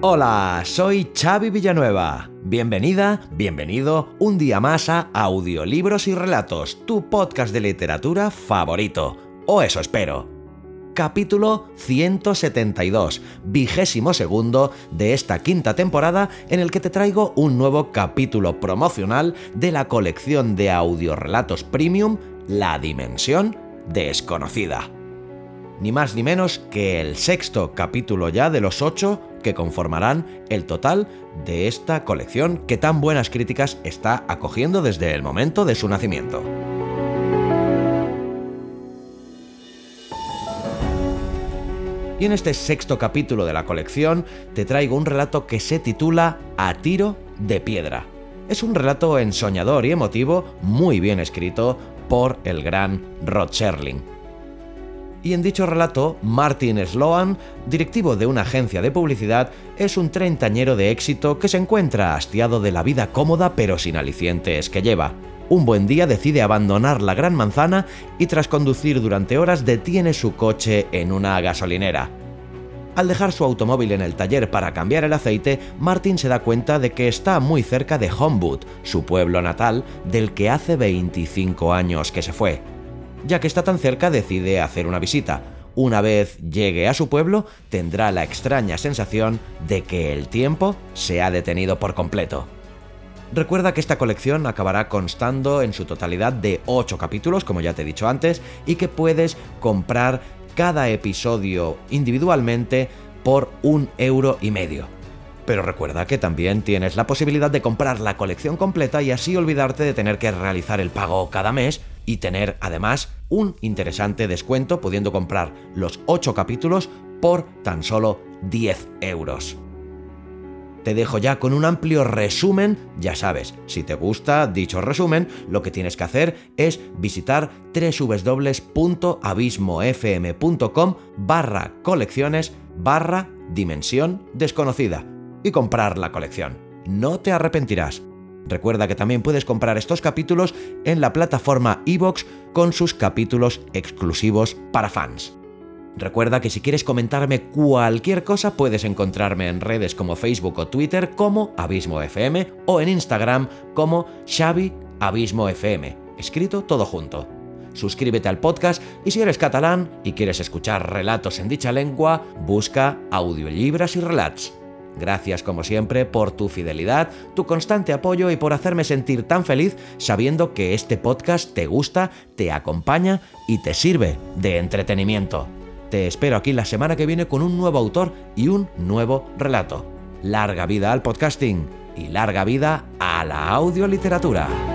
Hola, soy Xavi Villanueva. Bienvenida, bienvenido un día más a Audiolibros y Relatos, tu podcast de literatura favorito. O eso espero. Capítulo 172, vigésimo segundo de esta quinta temporada en el que te traigo un nuevo capítulo promocional de la colección de audiorelatos premium La Dimensión Desconocida ni más ni menos que el sexto capítulo ya de los ocho que conformarán el total de esta colección que tan buenas críticas está acogiendo desde el momento de su nacimiento. Y en este sexto capítulo de la colección te traigo un relato que se titula A tiro de piedra. Es un relato ensoñador y emotivo, muy bien escrito por el gran Rod Sherling y en dicho relato, Martin Sloan, directivo de una agencia de publicidad, es un treintañero de éxito que se encuentra hastiado de la vida cómoda pero sin alicientes que lleva. Un buen día decide abandonar la Gran Manzana y tras conducir durante horas detiene su coche en una gasolinera. Al dejar su automóvil en el taller para cambiar el aceite, Martin se da cuenta de que está muy cerca de Homewood, su pueblo natal, del que hace 25 años que se fue ya que está tan cerca decide hacer una visita. Una vez llegue a su pueblo, tendrá la extraña sensación de que el tiempo se ha detenido por completo. Recuerda que esta colección acabará constando en su totalidad de 8 capítulos, como ya te he dicho antes, y que puedes comprar cada episodio individualmente por un euro y medio. Pero recuerda que también tienes la posibilidad de comprar la colección completa y así olvidarte de tener que realizar el pago cada mes y tener además un interesante descuento pudiendo comprar los 8 capítulos por tan solo 10 euros. Te dejo ya con un amplio resumen, ya sabes, si te gusta dicho resumen, lo que tienes que hacer es visitar www.abismofm.com barra colecciones barra dimensión desconocida y comprar la colección. No te arrepentirás. Recuerda que también puedes comprar estos capítulos en la plataforma iVoox con sus capítulos exclusivos para fans. Recuerda que si quieres comentarme cualquier cosa puedes encontrarme en redes como Facebook o Twitter como Abismo FM o en Instagram como Xavi Abismo FM, escrito todo junto. Suscríbete al podcast y si eres catalán y quieres escuchar relatos en dicha lengua, busca audiolibras y relats. Gracias como siempre por tu fidelidad, tu constante apoyo y por hacerme sentir tan feliz sabiendo que este podcast te gusta, te acompaña y te sirve de entretenimiento. Te espero aquí la semana que viene con un nuevo autor y un nuevo relato. Larga vida al podcasting y larga vida a la audioliteratura.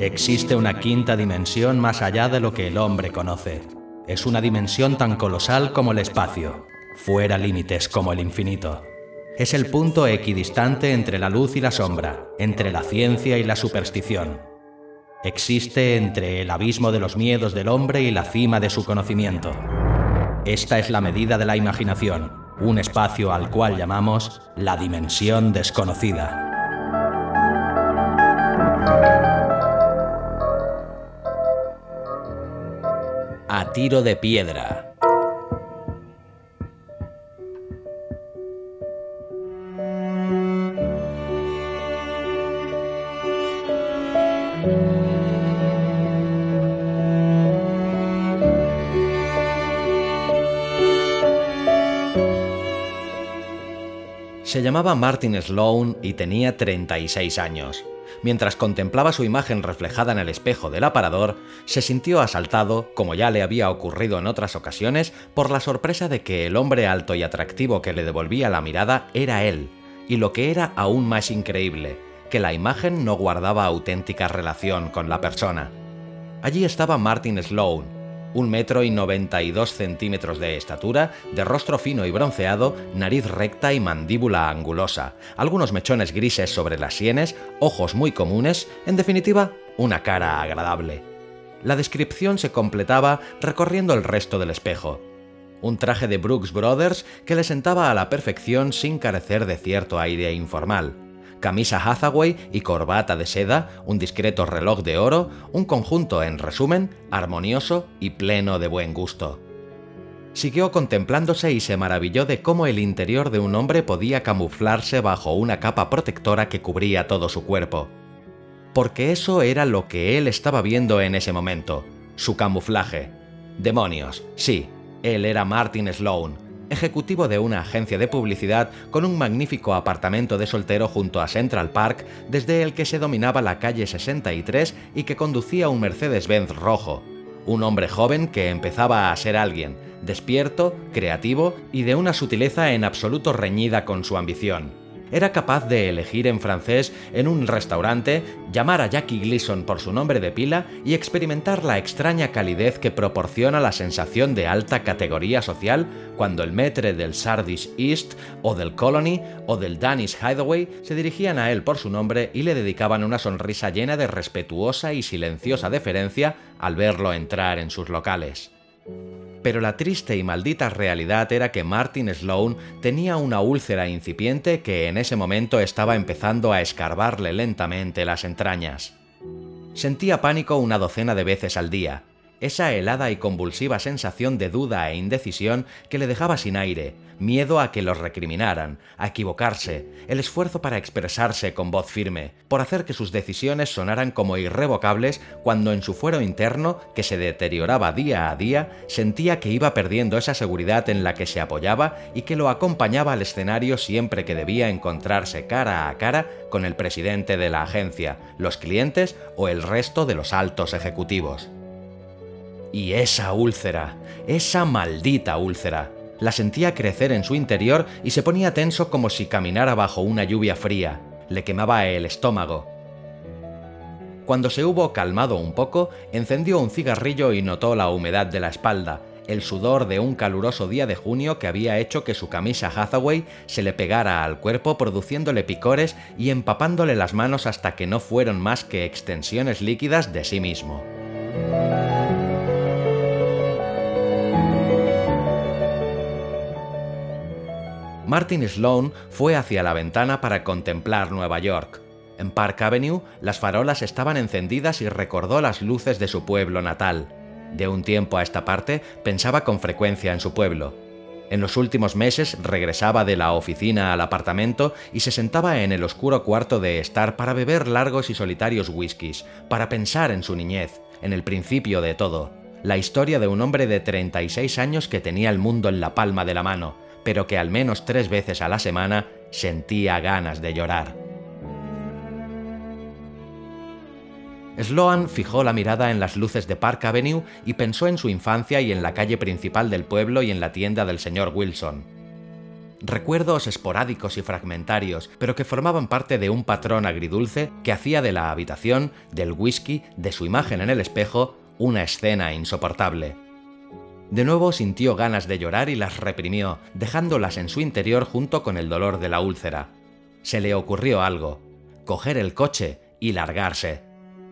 Existe una quinta dimensión más allá de lo que el hombre conoce. Es una dimensión tan colosal como el espacio, fuera límites como el infinito. Es el punto equidistante entre la luz y la sombra, entre la ciencia y la superstición. Existe entre el abismo de los miedos del hombre y la cima de su conocimiento. Esta es la medida de la imaginación, un espacio al cual llamamos la dimensión desconocida. A tiro de piedra. Se llamaba Martin Sloan y tenía 36 años. Mientras contemplaba su imagen reflejada en el espejo del aparador, se sintió asaltado, como ya le había ocurrido en otras ocasiones, por la sorpresa de que el hombre alto y atractivo que le devolvía la mirada era él, y lo que era aún más increíble, que la imagen no guardaba auténtica relación con la persona. Allí estaba Martin Sloane, un metro y 92 centímetros de estatura, de rostro fino y bronceado, nariz recta y mandíbula angulosa, algunos mechones grises sobre las sienes, ojos muy comunes, en definitiva, una cara agradable. La descripción se completaba recorriendo el resto del espejo. Un traje de Brooks Brothers que le sentaba a la perfección sin carecer de cierto aire informal camisa Hathaway y corbata de seda, un discreto reloj de oro, un conjunto, en resumen, armonioso y pleno de buen gusto. Siguió contemplándose y se maravilló de cómo el interior de un hombre podía camuflarse bajo una capa protectora que cubría todo su cuerpo. Porque eso era lo que él estaba viendo en ese momento, su camuflaje. Demonios, sí, él era Martin Sloane, ejecutivo de una agencia de publicidad con un magnífico apartamento de soltero junto a Central Park, desde el que se dominaba la calle 63 y que conducía un Mercedes-Benz rojo. Un hombre joven que empezaba a ser alguien, despierto, creativo y de una sutileza en absoluto reñida con su ambición era capaz de elegir en francés en un restaurante, llamar a Jackie Gleason por su nombre de pila y experimentar la extraña calidez que proporciona la sensación de alta categoría social cuando el maître del Sardis East o del Colony o del Danish Hideaway se dirigían a él por su nombre y le dedicaban una sonrisa llena de respetuosa y silenciosa deferencia al verlo entrar en sus locales. Pero la triste y maldita realidad era que Martin Sloane tenía una úlcera incipiente que en ese momento estaba empezando a escarbarle lentamente las entrañas. Sentía pánico una docena de veces al día, esa helada y convulsiva sensación de duda e indecisión que le dejaba sin aire, miedo a que los recriminaran, a equivocarse, el esfuerzo para expresarse con voz firme, por hacer que sus decisiones sonaran como irrevocables cuando en su fuero interno, que se deterioraba día a día, sentía que iba perdiendo esa seguridad en la que se apoyaba y que lo acompañaba al escenario siempre que debía encontrarse cara a cara con el presidente de la agencia, los clientes o el resto de los altos ejecutivos. Y esa úlcera, esa maldita úlcera, la sentía crecer en su interior y se ponía tenso como si caminara bajo una lluvia fría. Le quemaba el estómago. Cuando se hubo calmado un poco, encendió un cigarrillo y notó la humedad de la espalda, el sudor de un caluroso día de junio que había hecho que su camisa Hathaway se le pegara al cuerpo produciéndole picores y empapándole las manos hasta que no fueron más que extensiones líquidas de sí mismo. Martin Sloan fue hacia la ventana para contemplar Nueva York. En Park Avenue las farolas estaban encendidas y recordó las luces de su pueblo natal. De un tiempo a esta parte pensaba con frecuencia en su pueblo. En los últimos meses regresaba de la oficina al apartamento y se sentaba en el oscuro cuarto de estar para beber largos y solitarios whiskies, para pensar en su niñez, en el principio de todo, la historia de un hombre de 36 años que tenía el mundo en la palma de la mano, pero que al menos tres veces a la semana sentía ganas de llorar. Sloan fijó la mirada en las luces de Park Avenue y pensó en su infancia y en la calle principal del pueblo y en la tienda del señor Wilson. Recuerdos esporádicos y fragmentarios, pero que formaban parte de un patrón agridulce que hacía de la habitación, del whisky, de su imagen en el espejo, una escena insoportable. De nuevo sintió ganas de llorar y las reprimió, dejándolas en su interior junto con el dolor de la úlcera. Se le ocurrió algo, coger el coche y largarse.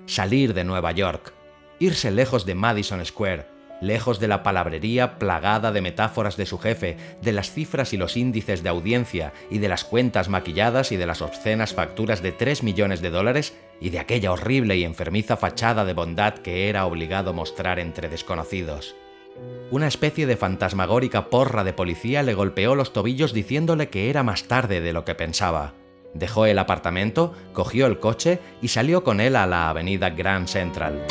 Salir de Nueva York, irse lejos de Madison Square, lejos de la palabrería plagada de metáforas de su jefe, de las cifras y los índices de audiencia, y de las cuentas maquilladas y de las obscenas facturas de 3 millones de dólares, y de aquella horrible y enfermiza fachada de bondad que era obligado mostrar entre desconocidos. Una especie de fantasmagórica porra de policía le golpeó los tobillos diciéndole que era más tarde de lo que pensaba. Dejó el apartamento, cogió el coche y salió con él a la avenida Grand Central.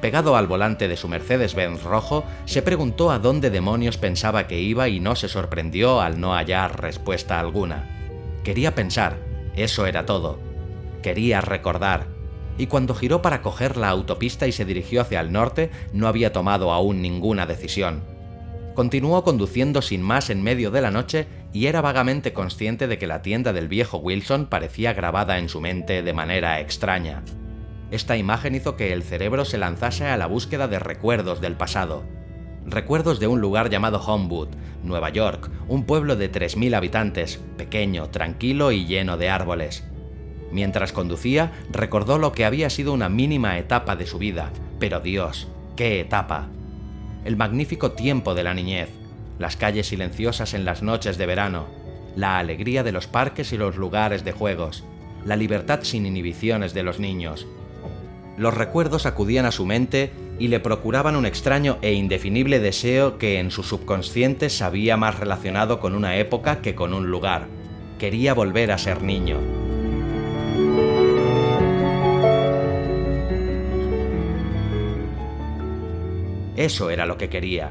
Pegado al volante de su Mercedes-Benz rojo, se preguntó a dónde demonios pensaba que iba y no se sorprendió al no hallar respuesta alguna. Quería pensar, eso era todo. Quería recordar. Y cuando giró para coger la autopista y se dirigió hacia el norte, no había tomado aún ninguna decisión. Continuó conduciendo sin más en medio de la noche y era vagamente consciente de que la tienda del viejo Wilson parecía grabada en su mente de manera extraña. Esta imagen hizo que el cerebro se lanzase a la búsqueda de recuerdos del pasado. Recuerdos de un lugar llamado Homewood, Nueva York, un pueblo de 3.000 habitantes, pequeño, tranquilo y lleno de árboles. Mientras conducía, recordó lo que había sido una mínima etapa de su vida, pero Dios, qué etapa. El magnífico tiempo de la niñez, las calles silenciosas en las noches de verano, la alegría de los parques y los lugares de juegos, la libertad sin inhibiciones de los niños, los recuerdos acudían a su mente y le procuraban un extraño e indefinible deseo que en su subconsciente se había más relacionado con una época que con un lugar. Quería volver a ser niño. Eso era lo que quería.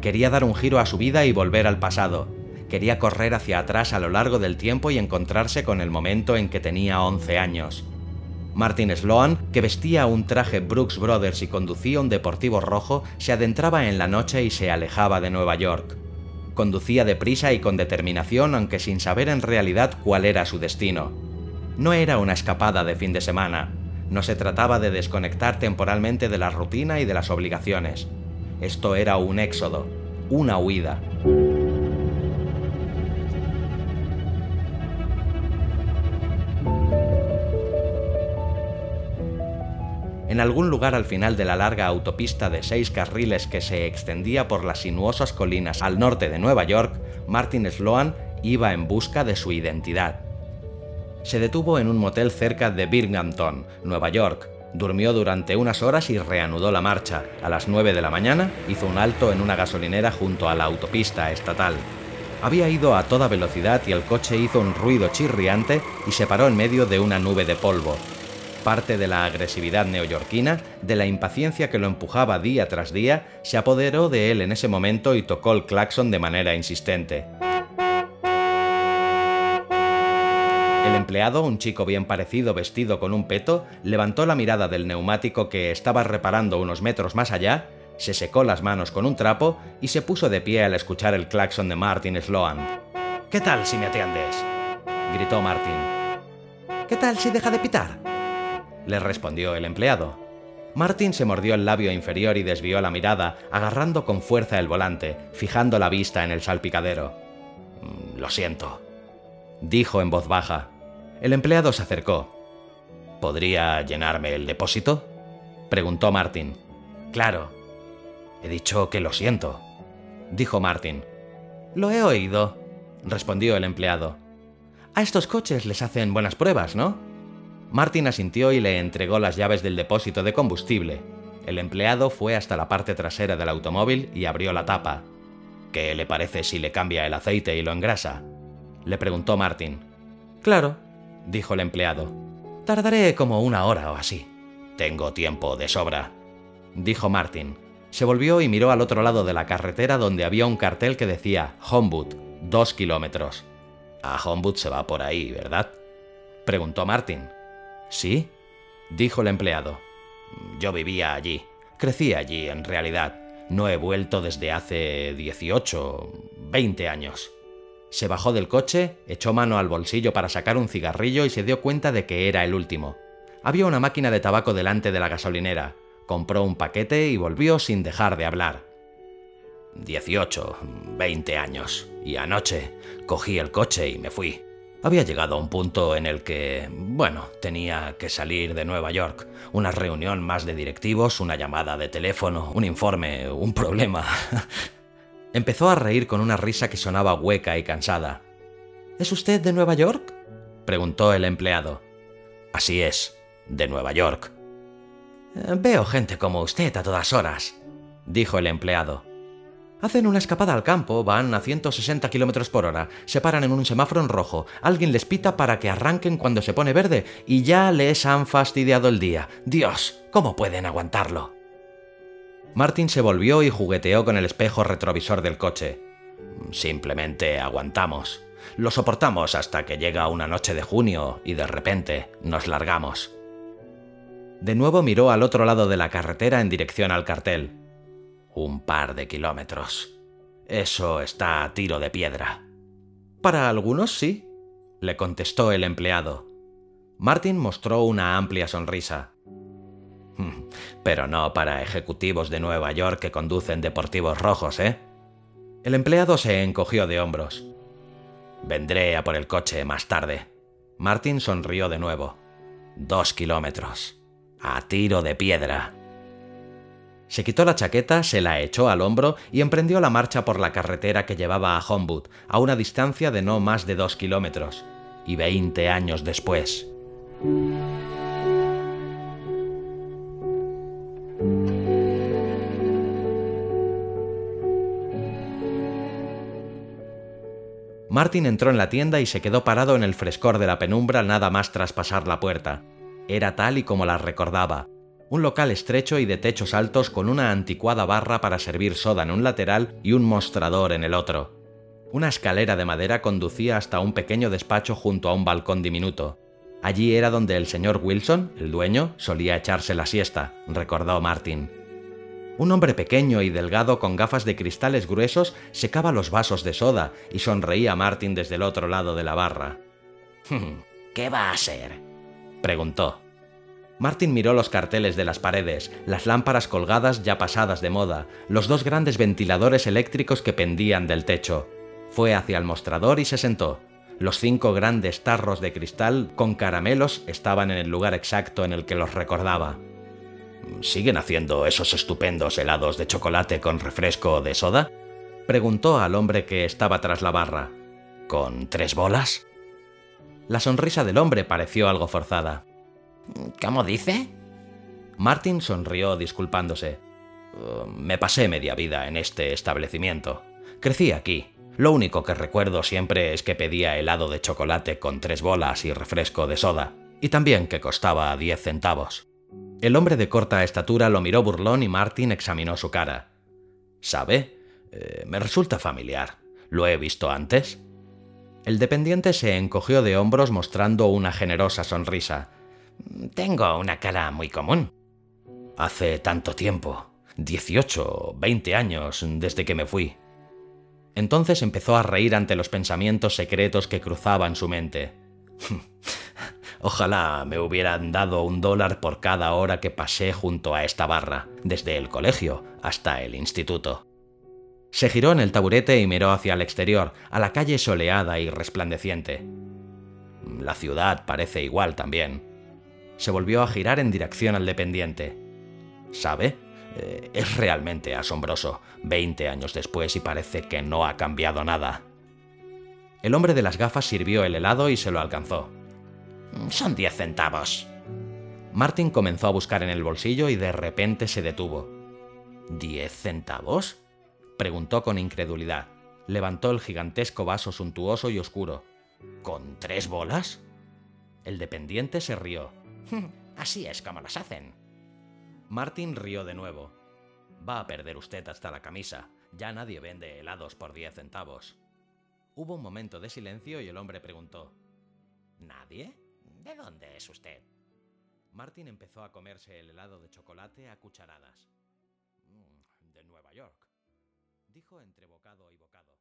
Quería dar un giro a su vida y volver al pasado. Quería correr hacia atrás a lo largo del tiempo y encontrarse con el momento en que tenía 11 años. Martin Sloan, que vestía un traje Brooks Brothers y conducía un deportivo rojo, se adentraba en la noche y se alejaba de Nueva York. Conducía deprisa y con determinación, aunque sin saber en realidad cuál era su destino. No era una escapada de fin de semana, no se trataba de desconectar temporalmente de la rutina y de las obligaciones. Esto era un éxodo, una huida. En algún lugar al final de la larga autopista de seis carriles que se extendía por las sinuosas colinas al norte de Nueva York, Martin Sloan iba en busca de su identidad. Se detuvo en un motel cerca de Binghamton, Nueva York, durmió durante unas horas y reanudó la marcha. A las 9 de la mañana hizo un alto en una gasolinera junto a la autopista estatal. Había ido a toda velocidad y el coche hizo un ruido chirriante y se paró en medio de una nube de polvo parte de la agresividad neoyorquina, de la impaciencia que lo empujaba día tras día, se apoderó de él en ese momento y tocó el claxon de manera insistente. El empleado, un chico bien parecido vestido con un peto, levantó la mirada del neumático que estaba reparando unos metros más allá, se secó las manos con un trapo y se puso de pie al escuchar el claxon de Martin Sloan. ¿Qué tal si me atiendes? gritó Martin. ¿Qué tal si deja de pitar? Le respondió el empleado. Martin se mordió el labio inferior y desvió la mirada, agarrando con fuerza el volante, fijando la vista en el salpicadero. Mm, lo siento, dijo en voz baja. El empleado se acercó. ¿Podría llenarme el depósito? preguntó Martin. Claro. He dicho que lo siento, dijo Martin. Lo he oído, respondió el empleado. A estos coches les hacen buenas pruebas, ¿no? Martin asintió y le entregó las llaves del depósito de combustible. El empleado fue hasta la parte trasera del automóvil y abrió la tapa. ¿Qué le parece si le cambia el aceite y lo engrasa? Le preguntó Martin. Claro, dijo el empleado. Tardaré como una hora o así. Tengo tiempo de sobra, dijo Martin. Se volvió y miró al otro lado de la carretera donde había un cartel que decía Homewood, dos kilómetros. A Homewood se va por ahí, ¿verdad? preguntó Martin. ¿Sí? dijo el empleado. Yo vivía allí. Crecí allí, en realidad. No he vuelto desde hace 18, 20 años. Se bajó del coche, echó mano al bolsillo para sacar un cigarrillo y se dio cuenta de que era el último. Había una máquina de tabaco delante de la gasolinera. Compró un paquete y volvió sin dejar de hablar. 18, 20 años. Y anoche cogí el coche y me fui. Había llegado a un punto en el que, bueno, tenía que salir de Nueva York. Una reunión más de directivos, una llamada de teléfono, un informe, un problema. Empezó a reír con una risa que sonaba hueca y cansada. ¿Es usted de Nueva York? preguntó el empleado. Así es, de Nueva York. Veo gente como usted a todas horas, dijo el empleado. Hacen una escapada al campo, van a 160 km por hora, se paran en un semáforo en rojo, alguien les pita para que arranquen cuando se pone verde y ya les han fastidiado el día. Dios, ¿cómo pueden aguantarlo? Martin se volvió y jugueteó con el espejo retrovisor del coche. Simplemente aguantamos. Lo soportamos hasta que llega una noche de junio y de repente nos largamos. De nuevo miró al otro lado de la carretera en dirección al cartel. Un par de kilómetros. Eso está a tiro de piedra. Para algunos sí, le contestó el empleado. Martin mostró una amplia sonrisa. Pero no para ejecutivos de Nueva York que conducen deportivos rojos, ¿eh? El empleado se encogió de hombros. Vendré a por el coche más tarde. Martin sonrió de nuevo. Dos kilómetros. A tiro de piedra. Se quitó la chaqueta, se la echó al hombro y emprendió la marcha por la carretera que llevaba a Homewood, a una distancia de no más de dos kilómetros. Y veinte años después. Martin entró en la tienda y se quedó parado en el frescor de la penumbra nada más traspasar la puerta. Era tal y como la recordaba. Un local estrecho y de techos altos con una anticuada barra para servir soda en un lateral y un mostrador en el otro. Una escalera de madera conducía hasta un pequeño despacho junto a un balcón diminuto. Allí era donde el señor Wilson, el dueño, solía echarse la siesta, recordó Martin. Un hombre pequeño y delgado con gafas de cristales gruesos secaba los vasos de soda y sonreía a Martin desde el otro lado de la barra. ¿Qué va a ser? preguntó. Martin miró los carteles de las paredes, las lámparas colgadas ya pasadas de moda, los dos grandes ventiladores eléctricos que pendían del techo. Fue hacia el mostrador y se sentó. Los cinco grandes tarros de cristal con caramelos estaban en el lugar exacto en el que los recordaba. ¿Siguen haciendo esos estupendos helados de chocolate con refresco de soda? Preguntó al hombre que estaba tras la barra. ¿Con tres bolas? La sonrisa del hombre pareció algo forzada. ¿Cómo dice? Martin sonrió disculpándose. Uh, me pasé media vida en este establecimiento. Crecí aquí. Lo único que recuerdo siempre es que pedía helado de chocolate con tres bolas y refresco de soda, y también que costaba diez centavos. El hombre de corta estatura lo miró burlón y Martin examinó su cara. ¿Sabe? Eh, me resulta familiar. ¿Lo he visto antes? El dependiente se encogió de hombros mostrando una generosa sonrisa. Tengo una cara muy común. Hace tanto tiempo. 18 o 20 años desde que me fui. Entonces empezó a reír ante los pensamientos secretos que cruzaban su mente. Ojalá me hubieran dado un dólar por cada hora que pasé junto a esta barra, desde el colegio hasta el instituto. Se giró en el taburete y miró hacia el exterior, a la calle soleada y resplandeciente. La ciudad parece igual también. Se volvió a girar en dirección al dependiente. ¿Sabe? Eh, es realmente asombroso, veinte años después y parece que no ha cambiado nada. El hombre de las gafas sirvió el helado y se lo alcanzó. Son diez centavos. Martin comenzó a buscar en el bolsillo y de repente se detuvo. ¿Diez centavos? preguntó con incredulidad. Levantó el gigantesco vaso suntuoso y oscuro. ¿Con tres bolas? El dependiente se rió. Así es como las hacen. Martin rió de nuevo. Va a perder usted hasta la camisa. Ya nadie vende helados por diez centavos. Hubo un momento de silencio y el hombre preguntó. ¿Nadie? ¿De dónde es usted? Martin empezó a comerse el helado de chocolate a cucharadas. Mm, de Nueva York, dijo entre bocado y bocado.